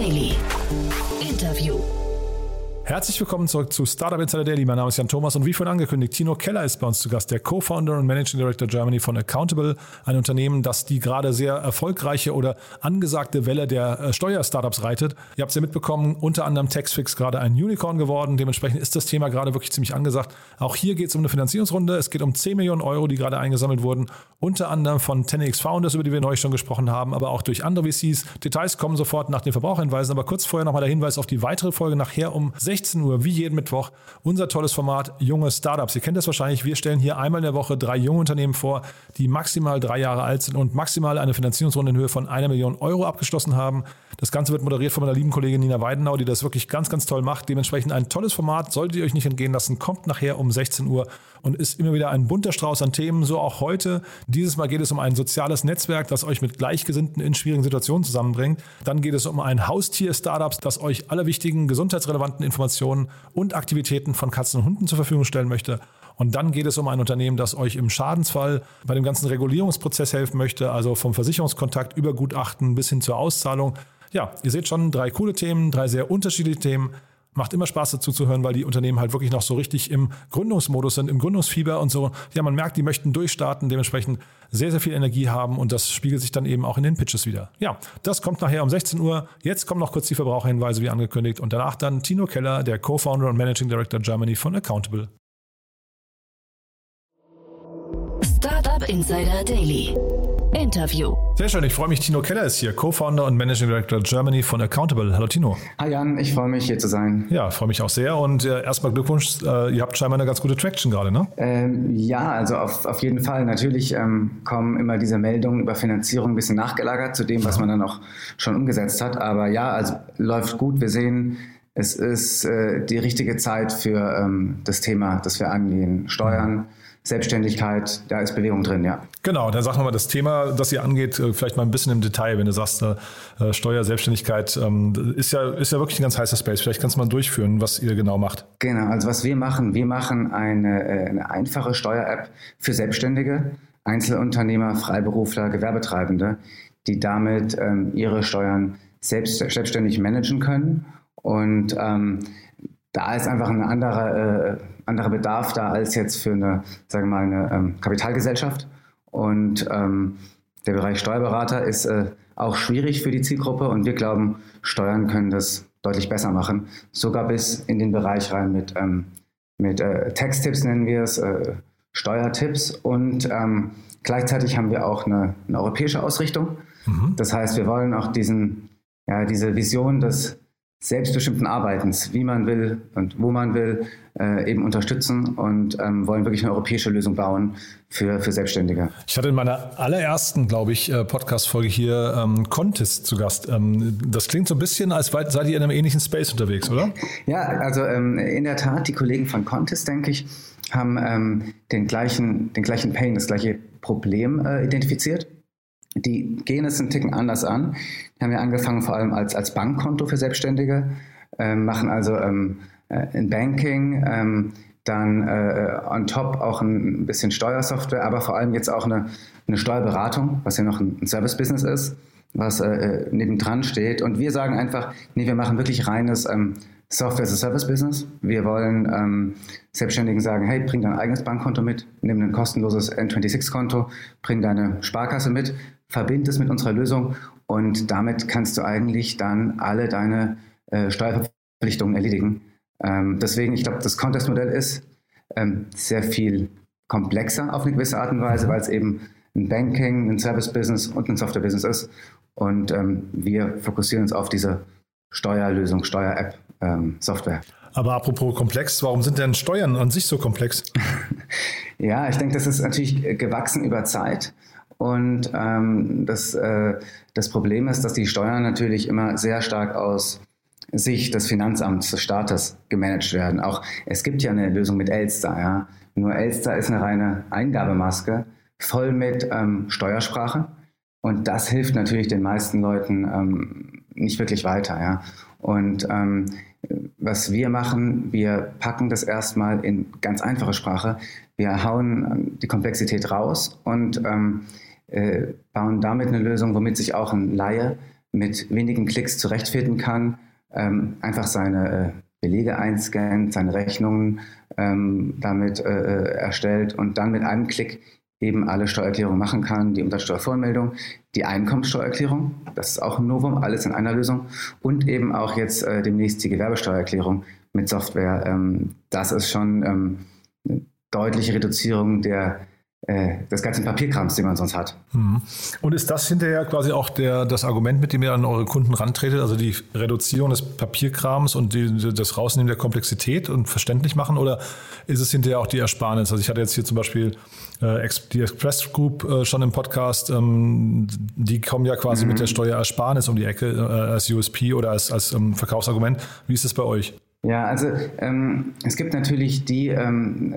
Daily. Herzlich willkommen zurück zu Startup Insider Daily. Mein Name ist Jan Thomas und wie vorhin angekündigt, Tino Keller ist bei uns zu Gast, der Co-Founder und Managing Director Germany von Accountable, ein Unternehmen, das die gerade sehr erfolgreiche oder angesagte Welle der äh, Steuer-Startups reitet. Ihr habt es ja mitbekommen, unter anderem Taxfix gerade ein Unicorn geworden. Dementsprechend ist das Thema gerade wirklich ziemlich angesagt. Auch hier geht es um eine Finanzierungsrunde. Es geht um 10 Millionen Euro, die gerade eingesammelt wurden, unter anderem von 10x Founders, über die wir neulich schon gesprochen haben, aber auch durch andere VCs. Details kommen sofort nach den Verbraucherhinweisen, aber kurz vorher nochmal der Hinweis auf die weitere Folge nachher um 16 16 Uhr, wie jeden Mittwoch, unser tolles Format Junge Startups. Ihr kennt das wahrscheinlich. Wir stellen hier einmal in der Woche drei junge Unternehmen vor, die maximal drei Jahre alt sind und maximal eine Finanzierungsrunde in Höhe von einer Million Euro abgeschlossen haben. Das Ganze wird moderiert von meiner lieben Kollegin Nina Weidenau, die das wirklich ganz, ganz toll macht. Dementsprechend ein tolles Format, solltet ihr euch nicht entgehen lassen, kommt nachher um 16 Uhr und ist immer wieder ein bunter Strauß an Themen, so auch heute. Dieses Mal geht es um ein soziales Netzwerk, das euch mit Gleichgesinnten in schwierigen Situationen zusammenbringt. Dann geht es um ein Haustier-Startups, das euch alle wichtigen gesundheitsrelevanten Informationen und Aktivitäten von Katzen und Hunden zur Verfügung stellen möchte. Und dann geht es um ein Unternehmen, das euch im Schadensfall bei dem ganzen Regulierungsprozess helfen möchte, also vom Versicherungskontakt über Gutachten bis hin zur Auszahlung. Ja, ihr seht schon drei coole Themen, drei sehr unterschiedliche Themen. Macht immer Spaß dazu zu hören, weil die Unternehmen halt wirklich noch so richtig im Gründungsmodus sind, im Gründungsfieber und so. Ja, man merkt, die möchten durchstarten, dementsprechend sehr, sehr viel Energie haben und das spiegelt sich dann eben auch in den Pitches wieder. Ja, das kommt nachher um 16 Uhr. Jetzt kommen noch kurz die Verbraucherhinweise wie angekündigt und danach dann Tino Keller, der Co-Founder und Managing Director Germany von Accountable. Startup Insider Daily. Interview. Sehr schön, ich freue mich. Tino Keller ist hier, Co-Founder und Managing Director Germany von Accountable. Hallo Tino. Hi Jan, ich freue mich hier zu sein. Ja, freue mich auch sehr. Und äh, erstmal Glückwunsch, äh, ihr habt scheinbar eine ganz gute Traction gerade, ne? Ähm, ja, also auf, auf jeden Fall. Natürlich ähm, kommen immer diese Meldungen über Finanzierung ein bisschen nachgelagert zu dem, was man dann auch schon umgesetzt hat. Aber ja, also läuft gut. Wir sehen, es ist äh, die richtige Zeit für ähm, das Thema, das wir angehen. Steuern. Mhm Selbstständigkeit, da ist Bewegung drin, ja. Genau, dann sag nochmal das Thema, das ihr angeht, äh, vielleicht mal ein bisschen im Detail, wenn du sagst, äh, Steuer, Selbstständigkeit, ähm, ist ja, ist ja wirklich ein ganz heißer Space. Vielleicht kannst du mal durchführen, was ihr genau macht. Genau, also was wir machen, wir machen eine, äh, eine einfache Steuer-App für Selbstständige, Einzelunternehmer, Freiberufler, Gewerbetreibende, die damit ähm, ihre Steuern selbst, selbstständig managen können. Und ähm, da ist einfach ein anderer, äh, anderer Bedarf da als jetzt für eine, sagen wir mal, eine ähm, Kapitalgesellschaft. Und ähm, der Bereich Steuerberater ist äh, auch schwierig für die Zielgruppe und wir glauben, Steuern können das deutlich besser machen. Sogar bis in den Bereich rein mit, ähm, mit äh, Texttipps nennen wir es, äh, Steuertipps und ähm, gleichzeitig haben wir auch eine, eine europäische Ausrichtung. Mhm. Das heißt, wir wollen auch diesen, ja, diese Vision des selbstbestimmten Arbeitens, wie man will und wo man will, äh, eben unterstützen und ähm, wollen wirklich eine europäische Lösung bauen für, für Selbstständige. Ich hatte in meiner allerersten, glaube ich, äh, Podcast-Folge hier ähm, Contest zu Gast. Ähm, das klingt so ein bisschen, als seid ihr in einem ähnlichen Space unterwegs, oder? Ja, also ähm, in der Tat, die Kollegen von Contest, denke ich, haben ähm, den, gleichen, den gleichen Pain, das gleiche Problem äh, identifiziert die gehen es einen Ticken anders an. Die haben ja angefangen vor allem als, als Bankkonto für Selbstständige, äh, machen also ähm, äh, ein Banking, ähm, dann äh, on top auch ein bisschen Steuersoftware, aber vor allem jetzt auch eine, eine Steuerberatung, was ja noch ein, ein Service-Business ist, was äh, nebendran steht. Und wir sagen einfach, nee, wir machen wirklich reines ähm, Software as a Service Business. Wir wollen ähm, Selbstständigen sagen, hey, bring dein eigenes Bankkonto mit, nimm ein kostenloses N26-Konto, bring deine Sparkasse mit, verbind es mit unserer Lösung und damit kannst du eigentlich dann alle deine äh, Steuerverpflichtungen erledigen. Ähm, deswegen, ich glaube, das Contest-Modell ist ähm, sehr viel komplexer auf eine gewisse Art und Weise, weil es eben ein Banking, ein Service-Business und ein Software-Business ist. Und ähm, wir fokussieren uns auf diese Steuerlösung, Steuer-App, ähm, Software. Aber apropos komplex, warum sind denn Steuern an sich so komplex? ja, ich denke, das ist natürlich gewachsen über Zeit. Und ähm, das, äh, das Problem ist, dass die Steuern natürlich immer sehr stark aus Sicht des Finanzamts, des Staates gemanagt werden. Auch es gibt ja eine Lösung mit Elster. Ja? Nur Elster ist eine reine Eingabemaske, voll mit ähm, Steuersprache. Und das hilft natürlich den meisten Leuten ähm, nicht wirklich weiter. Ja? Und ähm, was wir machen, wir packen das erstmal in ganz einfache Sprache. Wir hauen ähm, die Komplexität raus und ähm, äh, bauen damit eine Lösung, womit sich auch ein Laie mit wenigen Klicks zurechtfinden kann, ähm, einfach seine äh, Belege einscannt, seine Rechnungen ähm, damit äh, äh, erstellt und dann mit einem Klick eben alle Steuererklärungen machen kann, die Umsatzsteuervoranmeldung, die Einkommenssteuererklärung, das ist auch ein Novum, alles in einer Lösung und eben auch jetzt äh, demnächst die Gewerbesteuererklärung mit Software. Ähm, das ist schon ähm, eine deutliche Reduzierung der des ganzen Papierkrams, den man sonst hat. Mhm. Und ist das hinterher quasi auch der, das Argument, mit dem ihr an eure Kunden rantretet, also die Reduzierung des Papierkrams und die, das Rausnehmen der Komplexität und verständlich machen? Oder ist es hinterher auch die Ersparnis? Also ich hatte jetzt hier zum Beispiel äh, die Express Group äh, schon im Podcast, ähm, die kommen ja quasi mhm. mit der Steuerersparnis um die Ecke äh, als USP oder als, als ähm, Verkaufsargument. Wie ist es bei euch? Ja, also ähm, es gibt natürlich die, ähm,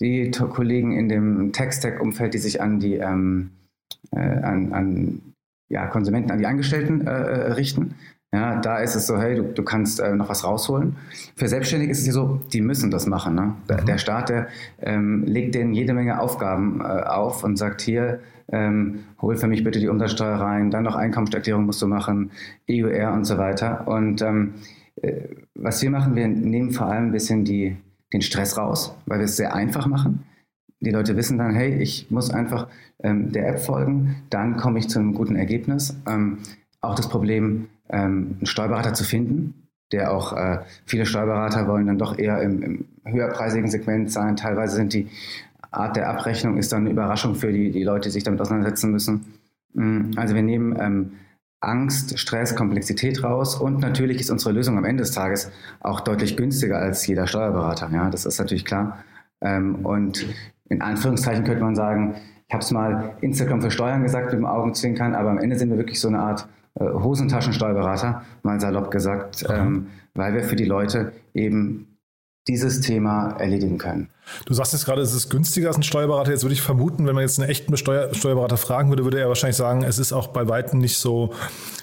die Kollegen in dem Tech-Stack-Umfeld, die sich an die ähm, äh, an, an ja, Konsumenten, an die Angestellten äh, äh, richten. Ja, da ist es so, hey, du, du kannst äh, noch was rausholen. Für Selbstständige ist es ja so, die müssen das machen. Ne? Mhm. Der Staat, der ähm, legt denen jede Menge Aufgaben äh, auf und sagt hier, ähm, hol für mich bitte die Umsatzsteuer rein, dann noch Einkommenserklärung musst du machen, EUR und so weiter. Und ähm, äh, was wir machen, wir nehmen vor allem ein bisschen die, den Stress raus, weil wir es sehr einfach machen. Die Leute wissen dann, hey, ich muss einfach ähm, der App folgen, dann komme ich zu einem guten Ergebnis. Ähm, auch das Problem, ähm, einen Steuerberater zu finden, der auch, äh, viele Steuerberater wollen dann doch eher im, im höherpreisigen Segment sein. Teilweise sind die Art der Abrechnung ist dann eine Überraschung für die, die Leute, die sich damit auseinandersetzen müssen. Mm, also wir nehmen ähm, Angst, Stress, Komplexität raus. Und natürlich ist unsere Lösung am Ende des Tages auch deutlich günstiger als jeder Steuerberater. Ja, das ist natürlich klar. Ähm, und in Anführungszeichen könnte man sagen, ich habe es mal Instagram für Steuern gesagt mit dem Augenzwinkern, aber am Ende sind wir wirklich so eine Art äh, Hosentaschensteuerberater, mal salopp gesagt, ähm, weil wir für die Leute eben dieses Thema erledigen können. Du sagst jetzt gerade, es ist günstiger als ein Steuerberater. Jetzt würde ich vermuten, wenn man jetzt einen echten Steuer Steuerberater fragen würde, würde er wahrscheinlich sagen, es ist auch bei Weitem nicht so,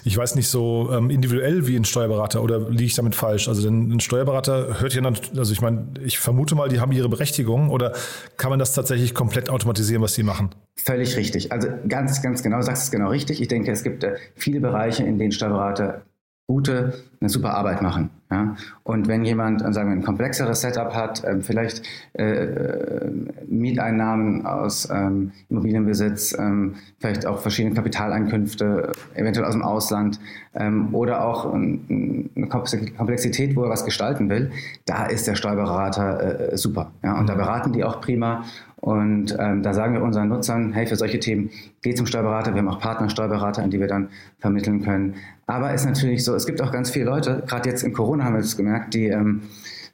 ich weiß nicht, so ähm, individuell wie ein Steuerberater oder liege ich damit falsch? Also denn ein Steuerberater hört ja, also ich meine, ich vermute mal, die haben ihre Berechtigung oder kann man das tatsächlich komplett automatisieren, was sie machen? Völlig richtig. Also ganz, ganz genau, sagst es genau richtig. Ich denke, es gibt äh, viele Bereiche, in denen Steuerberater gute, eine super Arbeit machen. Ja? Und wenn jemand, sagen wir, ein komplexeres Setup hat, ähm, vielleicht äh, äh, Mieteinnahmen aus ähm, Immobilienbesitz, ähm, vielleicht auch verschiedene Kapitaleinkünfte, eventuell aus dem Ausland ähm, oder auch ein, eine Komplexität, wo er was gestalten will, da ist der Steuerberater äh, super. Ja? Und da beraten die auch prima und ähm, da sagen wir unseren Nutzern, hey, für solche Themen geht zum Steuerberater. Wir haben auch Partnersteuerberater, an die wir dann vermitteln können. Aber es ist natürlich so, es gibt auch ganz viele Leute, gerade jetzt in Corona haben wir das gemerkt, die ähm,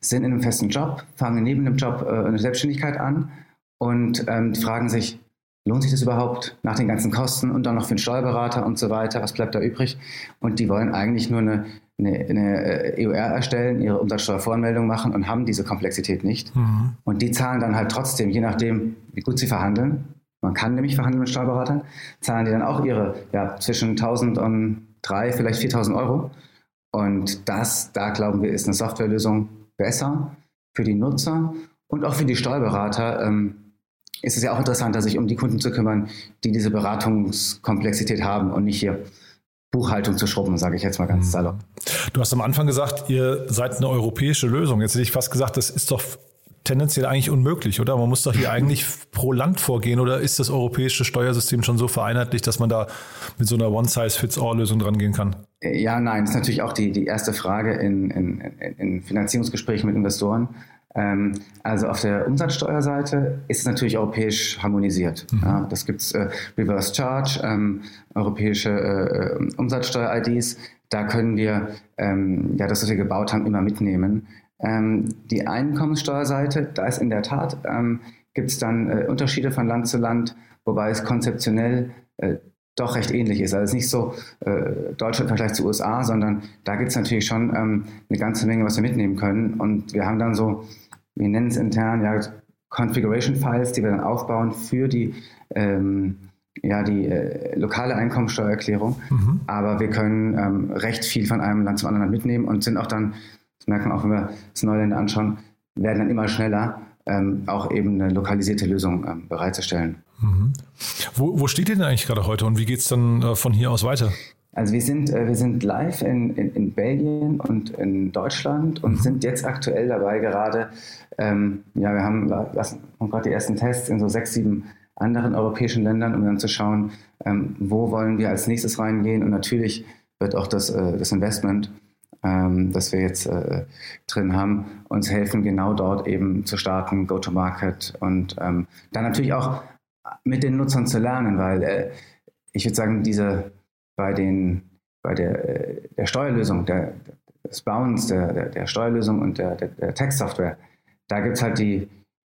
sind in einem festen Job, fangen neben dem Job äh, eine Selbstständigkeit an und ähm, fragen sich, lohnt sich das überhaupt nach den ganzen Kosten und dann noch für den Steuerberater und so weiter, was bleibt da übrig? Und die wollen eigentlich nur eine, eine, eine EUR erstellen, ihre Umsatzsteuervoranmeldung machen und haben diese Komplexität nicht. Mhm. Und die zahlen dann halt trotzdem, je nachdem, wie gut sie verhandeln, man kann nämlich verhandeln mit Steuerberatern, zahlen die dann auch ihre ja, zwischen 1000 und 3, vielleicht 4000 Euro. Und das, da glauben wir, ist eine Softwarelösung besser für die Nutzer und auch für die Steuerberater. Ähm, ist es ja auch interessanter, sich um die Kunden zu kümmern, die diese Beratungskomplexität haben und nicht hier Buchhaltung zu schrubben, sage ich jetzt mal ganz mhm. salopp. Du hast am Anfang gesagt, ihr seid eine europäische Lösung. Jetzt hätte ich fast gesagt, das ist doch tendenziell eigentlich unmöglich, oder? Man muss doch hier eigentlich pro Land vorgehen oder ist das europäische Steuersystem schon so vereinheitlicht, dass man da mit so einer One-Size-Fits-All-Lösung dran gehen kann? Ja, nein, das ist natürlich auch die, die erste Frage in, in, in Finanzierungsgesprächen mit Investoren. Ähm, also auf der Umsatzsteuerseite ist es natürlich europäisch harmonisiert. Mhm. Ja, das gibt es äh, Reverse Charge, ähm, europäische äh, Umsatzsteuer-IDs. Da können wir ähm, ja das, was wir gebaut haben, immer mitnehmen. Ähm, die Einkommenssteuerseite, da ist in der Tat, ähm, gibt es dann äh, Unterschiede von Land zu Land, wobei es konzeptionell äh, doch recht ähnlich ist. Also es ist nicht so äh, Deutschland im Vergleich zu USA, sondern da gibt es natürlich schon ähm, eine ganze Menge, was wir mitnehmen können. Und wir haben dann so wir nennen es intern ja Configuration Files, die wir dann aufbauen für die ähm, ja, die äh, lokale Einkommensteuererklärung. Mhm. Aber wir können ähm, recht viel von einem Land zum anderen mitnehmen und sind auch dann, das merkt man auch, wenn wir das Neuländer anschauen, werden dann immer schneller, ähm, auch eben eine lokalisierte Lösung ähm, bereitzustellen. Mhm. Wo, wo steht ihr denn eigentlich gerade heute und wie geht es dann äh, von hier aus weiter? Also wir sind, äh, wir sind live in, in, in, Belgien und in Deutschland und mhm. sind jetzt aktuell dabei gerade, ähm, ja, wir haben, lassen, gerade die ersten Tests in so sechs, sieben anderen europäischen Ländern, um dann zu schauen, ähm, wo wollen wir als nächstes reingehen. Und natürlich wird auch das, äh, das Investment, ähm, das wir jetzt äh, drin haben, uns helfen, genau dort eben zu starten, Go-to-Market und ähm, dann natürlich auch mit den Nutzern zu lernen, weil äh, ich würde sagen, diese bei, den, bei der, der Steuerlösung, der, des Bauens der, der, der Steuerlösung und der, der, der Textsoftware, da gibt es halt die,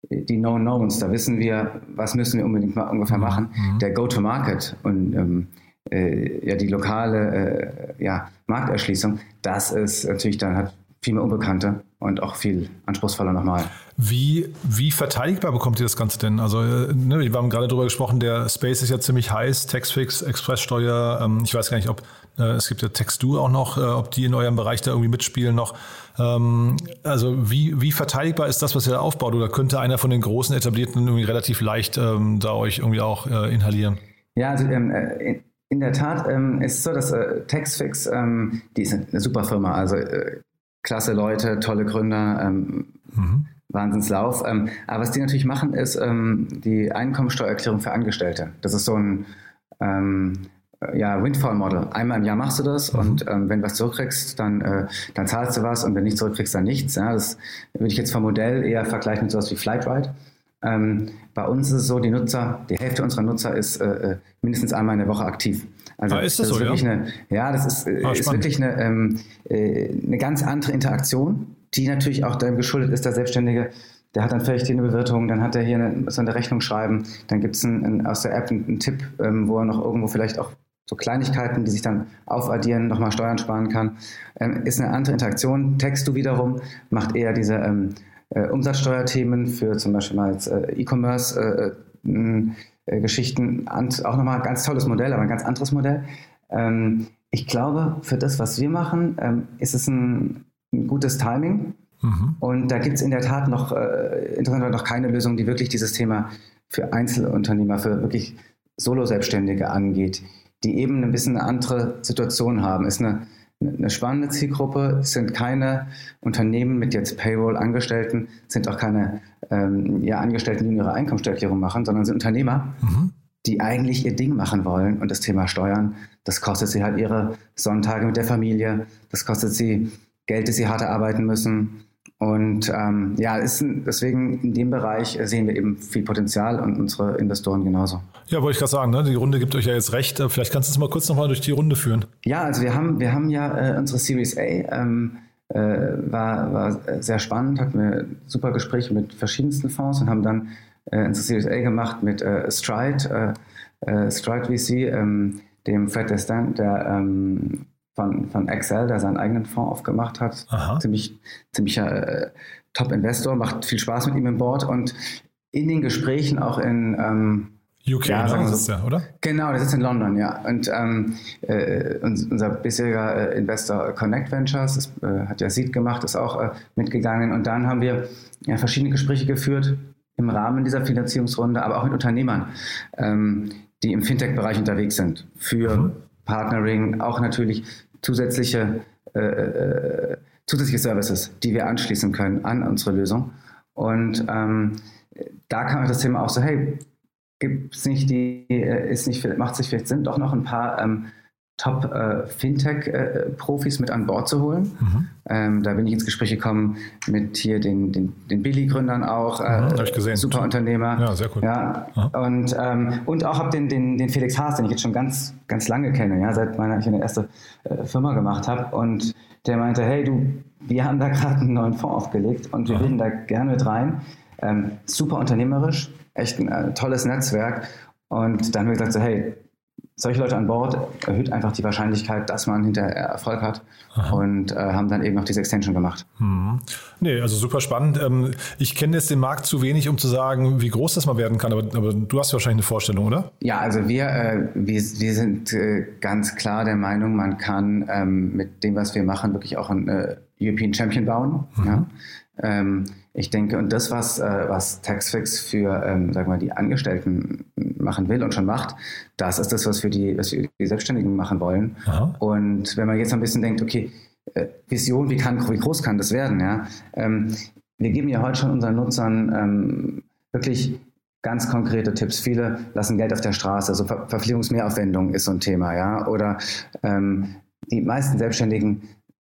die No-Knowns. Da wissen wir, was müssen wir unbedingt mal ungefähr mhm. machen. Mhm. Der Go-to-Market und ähm, äh, ja, die lokale äh, ja, Markterschließung, das ist natürlich dann hat viel mehr Unbekannte und auch viel anspruchsvoller nochmal. Wie, wie verteidigbar bekommt ihr das Ganze denn? Also, äh, ne, wir haben gerade darüber gesprochen, der Space ist ja ziemlich heiß, Taxfix, Expresssteuer, ähm, ich weiß gar nicht, ob äh, es gibt ja Textur auch noch, äh, ob die in eurem Bereich da irgendwie mitspielen noch. Ähm, also wie, wie verteidigbar ist das, was ihr da aufbaut? Oder könnte einer von den großen etablierten irgendwie relativ leicht ähm, da euch irgendwie auch äh, inhalieren? Ja, also ähm, äh, in der Tat ähm, ist es so, dass äh, Taxfix, ähm, die ist eine super Firma, also äh, klasse Leute, tolle Gründer, ähm, mhm. Wahnsinnslauf. Ähm, aber was die natürlich machen, ist ähm, die Einkommensteuererklärung für Angestellte. Das ist so ein ähm, ja, Windfall-Model. Einmal im Jahr machst du das mhm. und ähm, wenn du was zurückkriegst, dann, äh, dann zahlst du was und wenn nicht zurückkriegst, dann nichts. Ja, das würde ich jetzt vom Modell eher vergleichen mit sowas wie Flightride. Ähm, bei uns ist es so, die Nutzer, die Hälfte unserer Nutzer ist äh, äh mindestens einmal in der Woche aktiv. Also ah, ist das, das ist so, ja? Eine, ja, das ist, äh, ah, ist wirklich eine, ähm, äh, eine ganz andere Interaktion, die natürlich auch dem geschuldet ist, der Selbstständige. Der hat dann vielleicht hier eine Bewirtung, dann hat er hier eine, so eine Rechnung schreiben, dann gibt es aus der App einen, einen Tipp, ähm, wo er noch irgendwo vielleicht auch so Kleinigkeiten, die sich dann aufaddieren, nochmal Steuern sparen kann. Ähm, ist eine andere Interaktion. Text du wiederum macht eher diese ähm, äh, Umsatzsteuerthemen für zum Beispiel mal äh, E-Commerce. Äh, äh, Geschichten. Auch nochmal ein ganz tolles Modell, aber ein ganz anderes Modell. Ähm, ich glaube, für das, was wir machen, ähm, ist es ein, ein gutes Timing. Mhm. Und da gibt es in der Tat noch, äh, interessanterweise noch keine Lösung, die wirklich dieses Thema für Einzelunternehmer, für wirklich Solo-Selbstständige angeht, die eben ein bisschen eine andere Situation haben. Ist eine eine spannende Zielgruppe. Sind keine Unternehmen mit jetzt Payroll-Angestellten, sind auch keine ähm, ja, Angestellten, die ihre Einkommensteuererklärung machen, sondern sind Unternehmer, mhm. die eigentlich ihr Ding machen wollen. Und das Thema Steuern, das kostet sie halt ihre Sonntage mit der Familie, das kostet sie Geld, das sie hart erarbeiten müssen. Und ähm, ja, ist, deswegen in dem Bereich sehen wir eben viel Potenzial und unsere Investoren genauso. Ja, wollte ich gerade sagen, ne? die Runde gibt euch ja jetzt recht. Vielleicht kannst du uns mal kurz nochmal durch die Runde führen. Ja, also wir haben, wir haben ja äh, unsere Series A, ähm, äh, war, war sehr spannend, hatten wir super Gespräche mit verschiedensten Fonds und haben dann äh, unsere Series A gemacht mit äh, Stride, äh, äh, Stride VC, ähm, dem Fred Destin, der ähm, von, von Excel, der seinen eigenen Fonds aufgemacht hat. Aha. Ziemlich, ziemlicher äh, Top-Investor, macht viel Spaß mit ihm im Board und in den Gesprächen auch in ähm, UK, ja, ne? so, ja, oder? Genau, der sitzt in London, ja. Und ähm, äh, unser bisheriger äh, Investor Connect Ventures ist, äh, hat ja Seed gemacht, ist auch äh, mitgegangen. Und dann haben wir ja, verschiedene Gespräche geführt im Rahmen dieser Finanzierungsrunde, aber auch mit Unternehmern, ähm, die im Fintech-Bereich unterwegs sind, für mhm. Partnering, auch natürlich zusätzliche, äh, äh, zusätzliche Services, die wir anschließen können an unsere Lösung. Und ähm, da kam das Thema auch so, hey, gibt es nicht die, äh, ist nicht, macht sich vielleicht Sinn, doch noch ein paar ähm, Top-Fintech-Profis äh, mit an Bord zu holen. Mhm. Ähm, da bin ich ins Gespräch gekommen mit hier den, den, den Billy-Gründern auch. Äh, mhm, ich gesehen. Super Unternehmer. Ja, sehr cool. Ja, und, ähm, und auch habe den, den, den Felix Haas, den ich jetzt schon ganz, ganz lange kenne, ja, seit meiner ich eine erste äh, Firma gemacht habe. Und der meinte, hey du, wir haben da gerade einen neuen Fonds aufgelegt und wir reden da gerne mit rein. Ähm, super unternehmerisch, echt ein äh, tolles Netzwerk. Und dann haben wir gesagt, so, hey, solche Leute an Bord erhöht einfach die Wahrscheinlichkeit, dass man hinterher Erfolg hat Aha. und äh, haben dann eben noch diese Extension gemacht. Mhm. Nee, also super spannend. Ähm, ich kenne jetzt den Markt zu wenig, um zu sagen, wie groß das mal werden kann, aber, aber du hast wahrscheinlich eine Vorstellung, oder? Ja, also wir, äh, wir, wir sind äh, ganz klar der Meinung, man kann ähm, mit dem, was wir machen, wirklich auch ein äh, European Champion bauen. Mhm. Ja. Ähm, ich denke, und das, was, äh, was Taxfix für ähm, sagen wir, die Angestellten machen will und schon macht, das ist das, was wir die, was wir die Selbstständigen machen wollen. Aha. Und wenn man jetzt ein bisschen denkt, okay, äh, Vision, wie, kann, wie groß kann das werden? Ja? Ähm, wir geben ja heute schon unseren Nutzern ähm, wirklich ganz konkrete Tipps. Viele lassen Geld auf der Straße, also Ver Verpflegungsmehraufwendung ist so ein Thema, ja. Oder ähm, die meisten Selbstständigen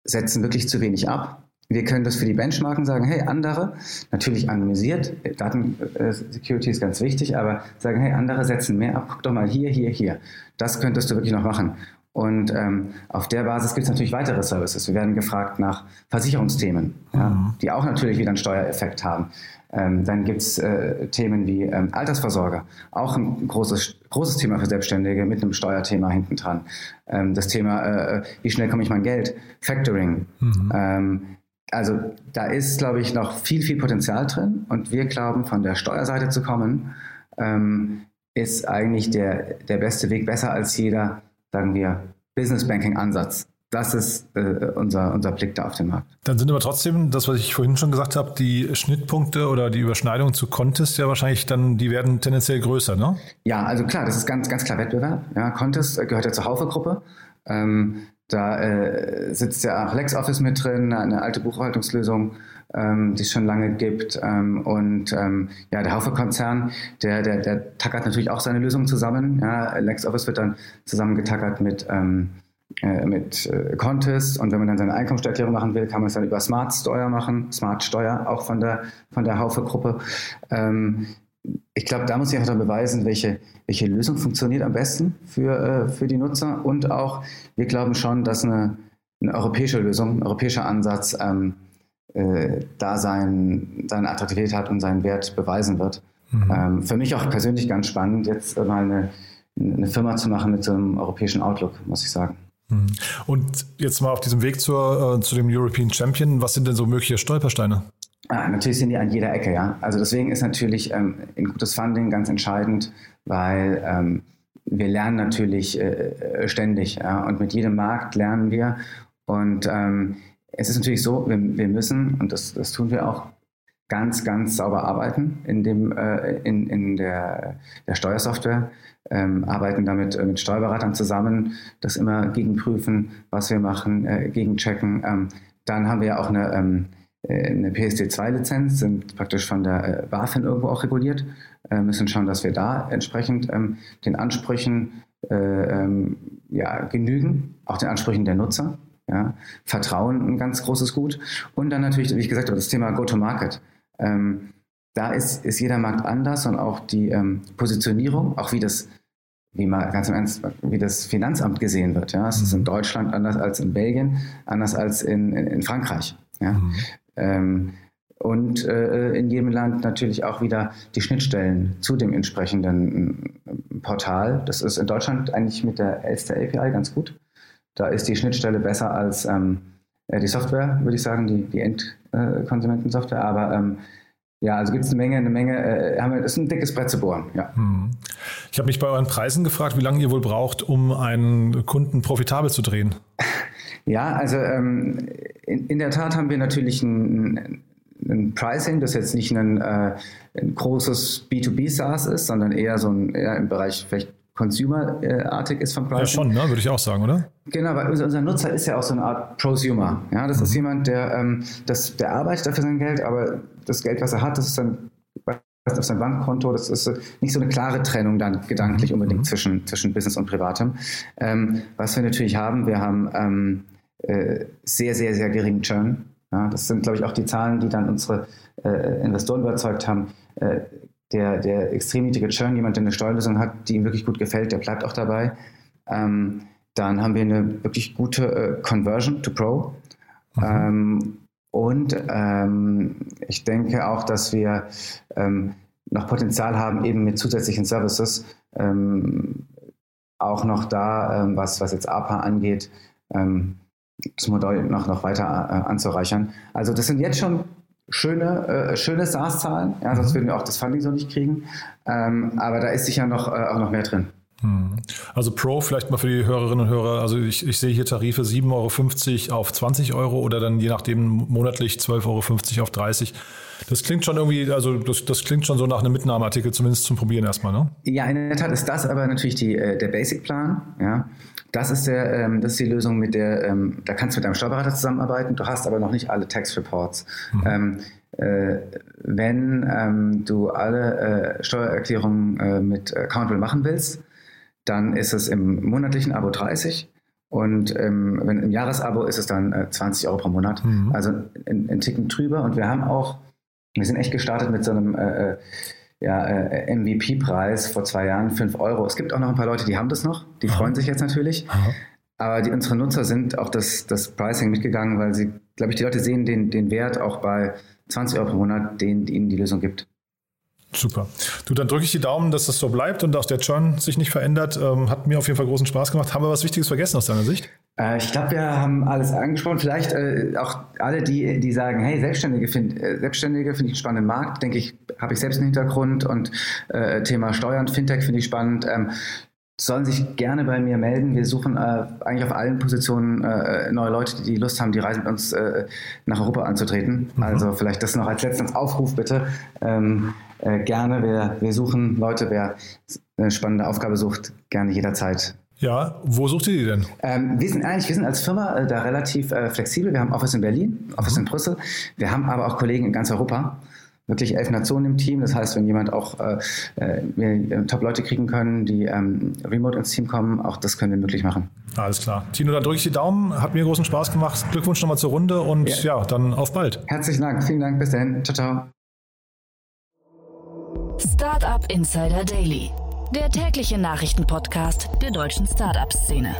setzen wirklich zu wenig ab. Wir können das für die Benchmarken sagen, hey, andere, natürlich anonymisiert, Datensecurity ist ganz wichtig, aber sagen, hey, andere setzen mehr ab, guck doch mal hier, hier, hier. Das könntest du wirklich noch machen. Und ähm, auf der Basis gibt es natürlich weitere Services. Wir werden gefragt nach Versicherungsthemen, ja, mhm. die auch natürlich wieder einen Steuereffekt haben. Ähm, dann gibt es äh, Themen wie ähm, Altersvorsorge, auch ein großes, großes Thema für Selbstständige mit einem Steuerthema hinten dran. Ähm, das Thema, äh, wie schnell komme ich mein Geld, Factoring. Mhm. Also da ist, glaube ich, noch viel, viel Potenzial drin. Und wir glauben, von der Steuerseite zu kommen, ähm, ist eigentlich der, der beste Weg, besser als jeder, sagen wir, Business Banking Ansatz. Das ist äh, unser, unser Blick da auf den Markt. Dann sind aber trotzdem, das, was ich vorhin schon gesagt habe, die Schnittpunkte oder die Überschneidungen zu Contest ja wahrscheinlich dann, die werden tendenziell größer, ne? Ja, also klar, das ist ganz, ganz klar Wettbewerb. Ja, Contest gehört ja zur Haufe-Gruppe. Ähm, da äh, sitzt ja auch LexOffice mit drin, eine alte Buchhaltungslösung, ähm, die es schon lange gibt. Ähm, und ähm, ja, der Haufe-Konzern, der, der, der tackert natürlich auch seine Lösung zusammen. Ja, LexOffice wird dann zusammengetackert mit, ähm, äh, mit äh, Contest. Und wenn man dann seine Einkommensteuererklärung machen will, kann man es dann über Smart Steuer machen. Smart Steuer, auch von der, von der Haufe-Gruppe. Ich glaube, da muss ich einfach beweisen, welche, welche Lösung funktioniert am besten für, äh, für die Nutzer. Und auch, wir glauben schon, dass eine, eine europäische Lösung, ein europäischer Ansatz ähm, äh, da sein, seine Attraktivität hat und seinen Wert beweisen wird. Mhm. Ähm, für mich auch persönlich ganz spannend, jetzt mal eine, eine Firma zu machen mit so einem europäischen Outlook, muss ich sagen. Mhm. Und jetzt mal auf diesem Weg zur, äh, zu dem European Champion, was sind denn so mögliche Stolpersteine? Ah, natürlich sind die an jeder Ecke, ja. Also deswegen ist natürlich ähm, ein gutes Funding ganz entscheidend, weil ähm, wir lernen natürlich äh, äh, ständig, ja. Und mit jedem Markt lernen wir. Und ähm, es ist natürlich so, wir, wir müssen, und das, das, tun wir auch, ganz, ganz sauber arbeiten in, dem, äh, in, in der, der Steuersoftware, ähm, arbeiten damit äh, mit Steuerberatern zusammen, das immer gegenprüfen, was wir machen, äh, gegenchecken. Ähm, dann haben wir ja auch eine ähm, äh, eine PSD2-Lizenz, sind praktisch von der äh, BaFin irgendwo auch reguliert, äh, müssen schauen, dass wir da entsprechend ähm, den Ansprüchen äh, ähm, ja, genügen, auch den Ansprüchen der Nutzer. Ja. Vertrauen ein ganz großes Gut. Und dann natürlich, wie ich gesagt habe, das Thema Go-to-Market. Ähm, da ist, ist jeder Markt anders und auch die ähm, Positionierung, auch wie das wie mal ganz im Ernst, wie das Finanzamt gesehen wird. Ja, es ist in mhm. Deutschland anders als in Belgien, anders als in, in, in Frankreich. Ja, mhm. Ähm, und äh, in jedem Land natürlich auch wieder die Schnittstellen zu dem entsprechenden äh, Portal. Das ist in Deutschland eigentlich mit der Elster API ganz gut. Da ist die Schnittstelle besser als ähm, äh, die Software, würde ich sagen, die, die Endkonsumentensoftware. Aber ähm, ja, also gibt es eine Menge, eine Menge, äh, haben wir, das ist ein dickes Brett zu bohren, ja. Hm. Ich habe mich bei euren Preisen gefragt, wie lange ihr wohl braucht, um einen Kunden profitabel zu drehen. Ja, also ähm, in, in, der Tat haben wir natürlich ein, ein Pricing, das jetzt nicht ein, äh, ein großes B2B-SaaS ist, sondern eher so ein, eher im Bereich vielleicht Consumer-artig ist vom Pricing. Ja, schon, ne? würde ich auch sagen, oder? Genau, weil unser Nutzer ist ja auch so eine Art Prosumer. Ja, das mhm. ist jemand, der, ähm, das, der arbeitet dafür sein Geld, aber das Geld, was er hat, das ist dann auf sein Bankkonto. Das ist nicht so eine klare Trennung dann gedanklich unbedingt mhm. zwischen, zwischen Business und Privatem. Ähm, was wir natürlich haben, wir haben ähm, äh, sehr, sehr, sehr geringen Churn. Ja, das sind, glaube ich, auch die Zahlen, die dann unsere äh, Investoren überzeugt haben. Äh, der, der extrem niedrige Churn, jemand, der eine Steuerlösung hat, die ihm wirklich gut gefällt, der bleibt auch dabei. Ähm, dann haben wir eine wirklich gute äh, Conversion to Pro. Mhm. Und ähm, ich denke auch, dass wir ähm, noch Potenzial haben, eben mit zusätzlichen Services, ähm, auch noch da, ähm, was, was jetzt APA angeht, ähm, das Modell noch, noch weiter äh, anzureichern. Also das sind jetzt schon schöne, äh, schöne SaaS-Zahlen, ja, sonst mhm. würden wir auch das Funding so nicht kriegen. Ähm, aber da ist sicher noch, äh, auch noch mehr drin. Hm. Also Pro vielleicht mal für die Hörerinnen und Hörer. Also ich, ich sehe hier Tarife 7,50 Euro auf 20 Euro oder dann je nachdem monatlich 12,50 Euro auf 30. Das klingt schon irgendwie, also das, das klingt schon so nach einem Mitnahmeartikel, zumindest zum Probieren erstmal, ne? Ja, in der Tat ist das aber natürlich die, äh, der Basic-Plan, ja. Das ist, der, ähm, das ist die Lösung, mit der, ähm, da kannst du mit deinem Steuerberater zusammenarbeiten, du hast aber noch nicht alle Tax Reports. Mhm. Ähm, äh, wenn ähm, du alle äh, Steuererklärungen äh, mit Accountable machen willst, dann ist es im monatlichen Abo 30 und ähm, wenn, im Jahresabo ist es dann äh, 20 Euro pro Monat. Mhm. Also ein Ticken drüber. Und wir haben auch, wir sind echt gestartet mit so einem äh, äh ja, äh, MVP-Preis vor zwei Jahren, 5 Euro. Es gibt auch noch ein paar Leute, die haben das noch, die Aha. freuen sich jetzt natürlich. Aha. Aber die, unsere Nutzer sind auch das, das Pricing mitgegangen, weil sie, glaube ich, die Leute sehen den, den Wert auch bei 20 Euro pro Monat, den ihnen die Lösung gibt. Super. Du, dann drücke ich die Daumen, dass das so bleibt und auch der Churn sich nicht verändert. Ähm, hat mir auf jeden Fall großen Spaß gemacht. Haben wir was Wichtiges vergessen aus deiner Sicht? Äh, ich glaube, wir haben alles angesprochen. Vielleicht äh, auch alle, die, die sagen, hey, Selbstständige finde äh, Selbstständige finde ich einen spannenden Markt. Denke ich, habe ich selbst einen Hintergrund und äh, Thema Steuern, Fintech finde ich spannend. Ähm, sollen sich gerne bei mir melden. Wir suchen äh, eigentlich auf allen Positionen äh, neue Leute, die Lust haben, die Reise mit uns äh, nach Europa anzutreten. Mhm. Also vielleicht das noch als letzten Aufruf bitte. Ähm, äh, gerne, wir, wir suchen Leute, wer eine spannende Aufgabe sucht, gerne jederzeit. Ja, wo sucht ihr die denn? Ähm, wir sind eigentlich, wir sind als Firma äh, da relativ äh, flexibel. Wir haben Office in Berlin, Office mhm. in Brüssel. Wir haben aber auch Kollegen in ganz Europa wirklich elf Nationen im Team. Das heißt, wenn jemand auch äh, äh äh, Top-Leute kriegen können, die ähm, remote ins Team kommen, auch das können wir möglich machen. Alles klar. Tino, dann drücke ich die Daumen. Hat mir großen Spaß gemacht. Glückwunsch nochmal zur Runde und ja. ja, dann auf bald. Herzlichen Dank. Vielen Dank. Bis dahin. Ciao, ciao. Startup Insider Daily, der tägliche Nachrichtenpodcast der deutschen Startup-Szene.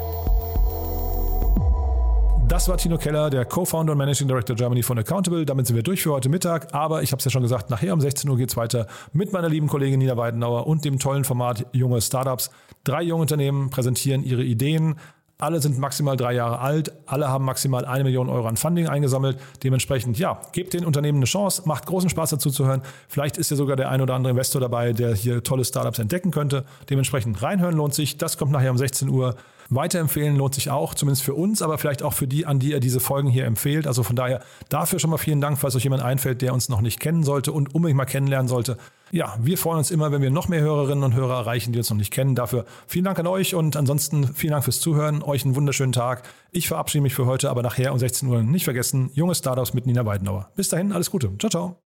Das war Tino Keller, der Co-Founder und Managing Director Germany von Accountable. Damit sind wir durch für heute Mittag. Aber ich habe es ja schon gesagt, nachher um 16 Uhr geht es weiter mit meiner lieben Kollegin Nina Weidenauer und dem tollen Format Junge Startups. Drei junge Unternehmen präsentieren ihre Ideen. Alle sind maximal drei Jahre alt, alle haben maximal eine Million Euro an Funding eingesammelt. Dementsprechend, ja, gebt den Unternehmen eine Chance, macht großen Spaß dazu zu hören. Vielleicht ist ja sogar der ein oder andere Investor dabei, der hier tolle Startups entdecken könnte. Dementsprechend reinhören lohnt sich. Das kommt nachher um 16 Uhr. Weiterempfehlen lohnt sich auch, zumindest für uns, aber vielleicht auch für die, an die ihr diese Folgen hier empfehlt. Also von daher dafür schon mal vielen Dank, falls euch jemand einfällt, der uns noch nicht kennen sollte und unbedingt mal kennenlernen sollte. Ja, wir freuen uns immer, wenn wir noch mehr Hörerinnen und Hörer erreichen, die uns noch nicht kennen. Dafür vielen Dank an euch und ansonsten vielen Dank fürs Zuhören. Euch einen wunderschönen Tag. Ich verabschiede mich für heute, aber nachher um 16 Uhr nicht vergessen, junge Startups mit Nina Weidenauer. Bis dahin, alles Gute. Ciao, ciao.